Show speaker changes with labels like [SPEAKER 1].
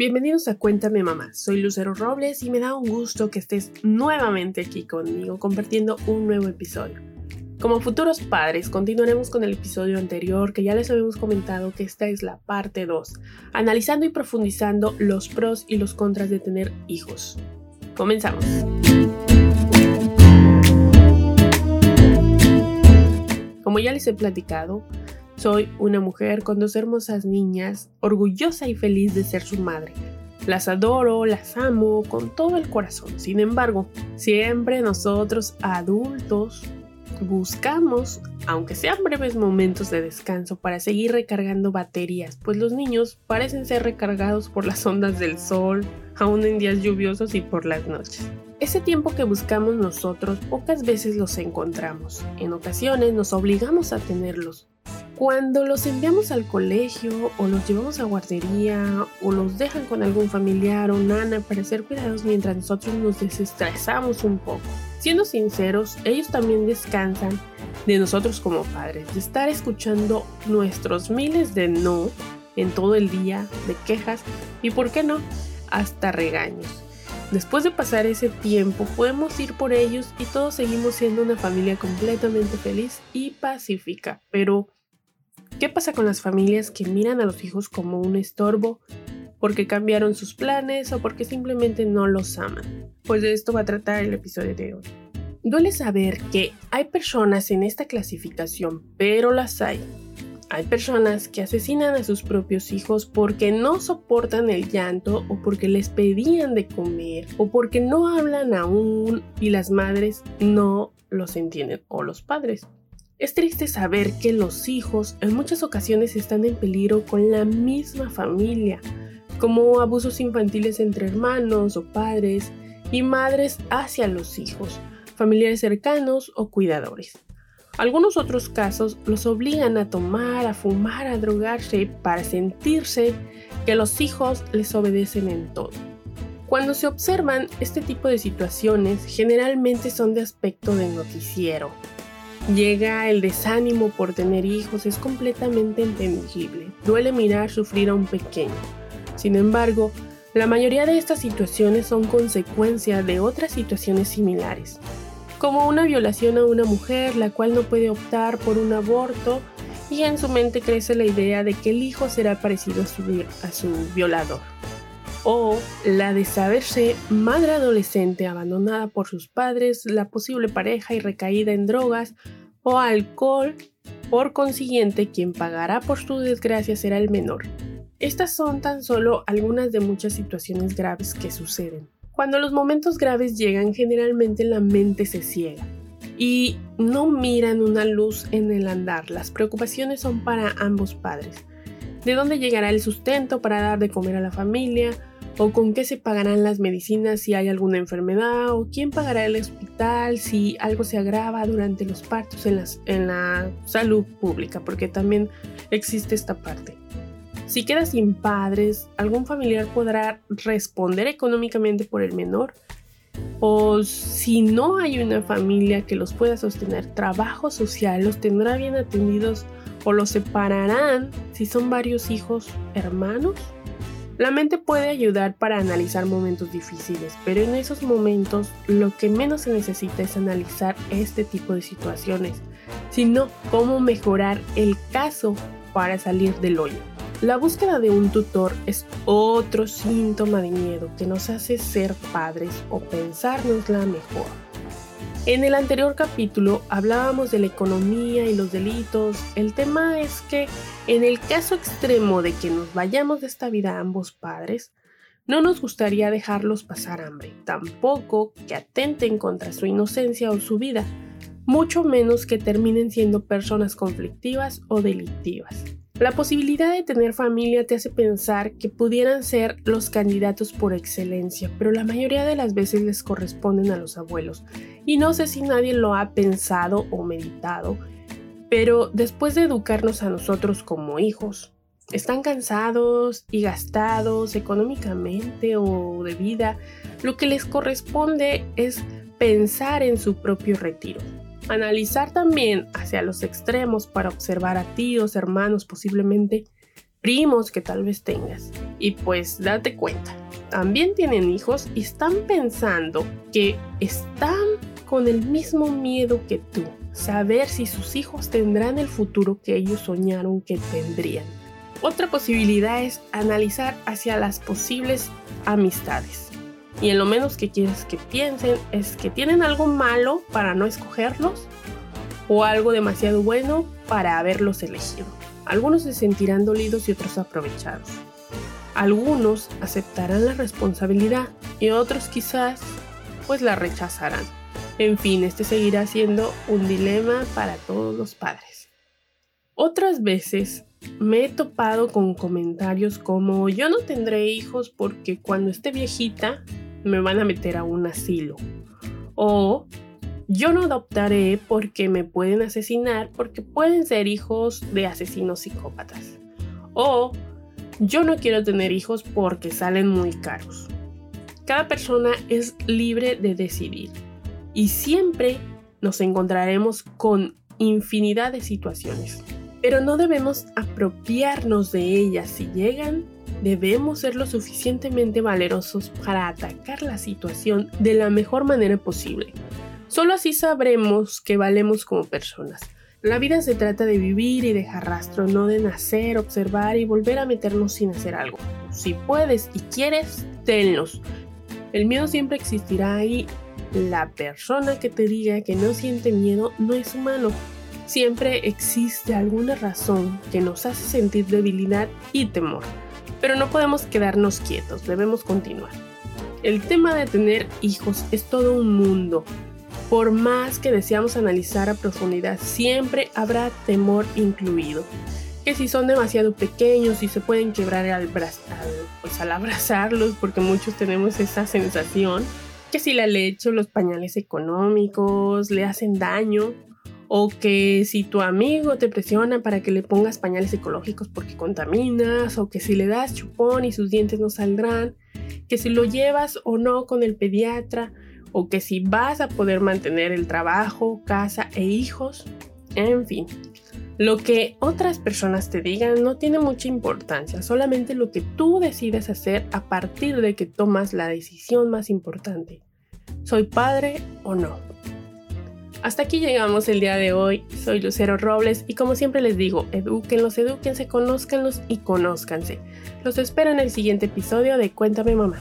[SPEAKER 1] Bienvenidos a Cuéntame Mamá, soy Lucero Robles y me da un gusto que estés nuevamente aquí conmigo compartiendo un nuevo episodio. Como futuros padres, continuaremos con el episodio anterior que ya les habíamos comentado que esta es la parte 2, analizando y profundizando los pros y los contras de tener hijos. Comenzamos. Como ya les he platicado, soy una mujer con dos hermosas niñas, orgullosa y feliz de ser su madre. Las adoro, las amo con todo el corazón. Sin embargo, siempre nosotros adultos buscamos, aunque sean breves momentos de descanso, para seguir recargando baterías, pues los niños parecen ser recargados por las ondas del sol, aún en días lluviosos y por las noches. Ese tiempo que buscamos nosotros pocas veces los encontramos. En ocasiones nos obligamos a tenerlos, cuando los enviamos al colegio o los llevamos a guardería o los dejan con algún familiar o nana para ser cuidados mientras nosotros nos desestresamos un poco. Siendo sinceros, ellos también descansan de nosotros como padres, de estar escuchando nuestros miles de no en todo el día, de quejas y, ¿por qué no?, hasta regaños. Después de pasar ese tiempo, podemos ir por ellos y todos seguimos siendo una familia completamente feliz y pacífica, pero ¿Qué pasa con las familias que miran a los hijos como un estorbo porque cambiaron sus planes o porque simplemente no los aman? Pues de esto va a tratar el episodio de hoy. Duele saber que hay personas en esta clasificación, pero las hay. Hay personas que asesinan a sus propios hijos porque no soportan el llanto o porque les pedían de comer o porque no hablan aún y las madres no los entienden o los padres. Es triste saber que los hijos en muchas ocasiones están en peligro con la misma familia, como abusos infantiles entre hermanos o padres y madres hacia los hijos, familiares cercanos o cuidadores. Algunos otros casos los obligan a tomar, a fumar, a drogarse para sentirse que los hijos les obedecen en todo. Cuando se observan este tipo de situaciones, generalmente son de aspecto de noticiero, Llega el desánimo por tener hijos, es completamente entendible. Duele mirar sufrir a un pequeño. Sin embargo, la mayoría de estas situaciones son consecuencia de otras situaciones similares, como una violación a una mujer la cual no puede optar por un aborto y en su mente crece la idea de que el hijo será parecido a su, a su violador. O la de saberse madre adolescente abandonada por sus padres, la posible pareja y recaída en drogas o alcohol, por consiguiente quien pagará por su desgracia será el menor. Estas son tan solo algunas de muchas situaciones graves que suceden. Cuando los momentos graves llegan, generalmente la mente se ciega y no miran una luz en el andar. Las preocupaciones son para ambos padres. ¿De dónde llegará el sustento para dar de comer a la familia? O con qué se pagarán las medicinas si hay alguna enfermedad o quién pagará el hospital si algo se agrava durante los partos en, en la salud pública, porque también existe esta parte. Si queda sin padres, algún familiar podrá responder económicamente por el menor. O si no hay una familia que los pueda sostener, trabajo social los tendrá bien atendidos o los separarán si son varios hijos hermanos la mente puede ayudar para analizar momentos difíciles, pero en esos momentos lo que menos se necesita es analizar este tipo de situaciones, sino cómo mejorar el caso para salir del hoyo. La búsqueda de un tutor es otro síntoma de miedo que nos hace ser padres o pensarnos la mejor. En el anterior capítulo hablábamos de la economía y los delitos. El tema es que en el caso extremo de que nos vayamos de esta vida ambos padres, no nos gustaría dejarlos pasar hambre, tampoco que atenten contra su inocencia o su vida, mucho menos que terminen siendo personas conflictivas o delictivas. La posibilidad de tener familia te hace pensar que pudieran ser los candidatos por excelencia, pero la mayoría de las veces les corresponden a los abuelos. Y no sé si nadie lo ha pensado o meditado, pero después de educarnos a nosotros como hijos, están cansados y gastados económicamente o de vida, lo que les corresponde es pensar en su propio retiro. Analizar también hacia los extremos para observar a tíos, hermanos, posiblemente primos que tal vez tengas. Y pues date cuenta, también tienen hijos y están pensando que están con el mismo miedo que tú, saber si sus hijos tendrán el futuro que ellos soñaron que tendrían. Otra posibilidad es analizar hacia las posibles amistades. Y en lo menos que quieres que piensen es que tienen algo malo para no escogerlos o algo demasiado bueno para haberlos elegido. Algunos se sentirán dolidos y otros aprovechados. Algunos aceptarán la responsabilidad y otros quizás pues la rechazarán. En fin, este seguirá siendo un dilema para todos los padres. Otras veces me he topado con comentarios como yo no tendré hijos porque cuando esté viejita me van a meter a un asilo. O yo no adoptaré porque me pueden asesinar porque pueden ser hijos de asesinos psicópatas. O yo no quiero tener hijos porque salen muy caros. Cada persona es libre de decidir y siempre nos encontraremos con infinidad de situaciones. Pero no debemos apropiarnos de ellas si llegan. Debemos ser lo suficientemente valerosos para atacar la situación de la mejor manera posible. Solo así sabremos que valemos como personas. La vida se trata de vivir y dejar rastro, no de nacer, observar y volver a meternos sin hacer algo. Si puedes y quieres, tenlos. El miedo siempre existirá ahí. La persona que te diga que no siente miedo no es humano. Siempre existe alguna razón que nos hace sentir debilidad y temor. Pero no podemos quedarnos quietos, debemos continuar. El tema de tener hijos es todo un mundo por más que deseamos analizar a profundidad, siempre habrá temor incluido. Que si son demasiado pequeños y se pueden quebrar al, pues al abrazarlos, porque muchos tenemos esa sensación, que si la leche o los pañales económicos le hacen daño, o que si tu amigo te presiona para que le pongas pañales ecológicos porque contaminas, o que si le das chupón y sus dientes no saldrán, que si lo llevas o no con el pediatra, o que si vas a poder mantener el trabajo, casa e hijos, en fin. Lo que otras personas te digan no tiene mucha importancia, solamente lo que tú decides hacer a partir de que tomas la decisión más importante. ¿Soy padre o no? Hasta aquí llegamos el día de hoy. Soy Lucero Robles y como siempre les digo, edúquenlos, edúquense, conózcanlos y conózcanse. Los espero en el siguiente episodio de Cuéntame Mamá.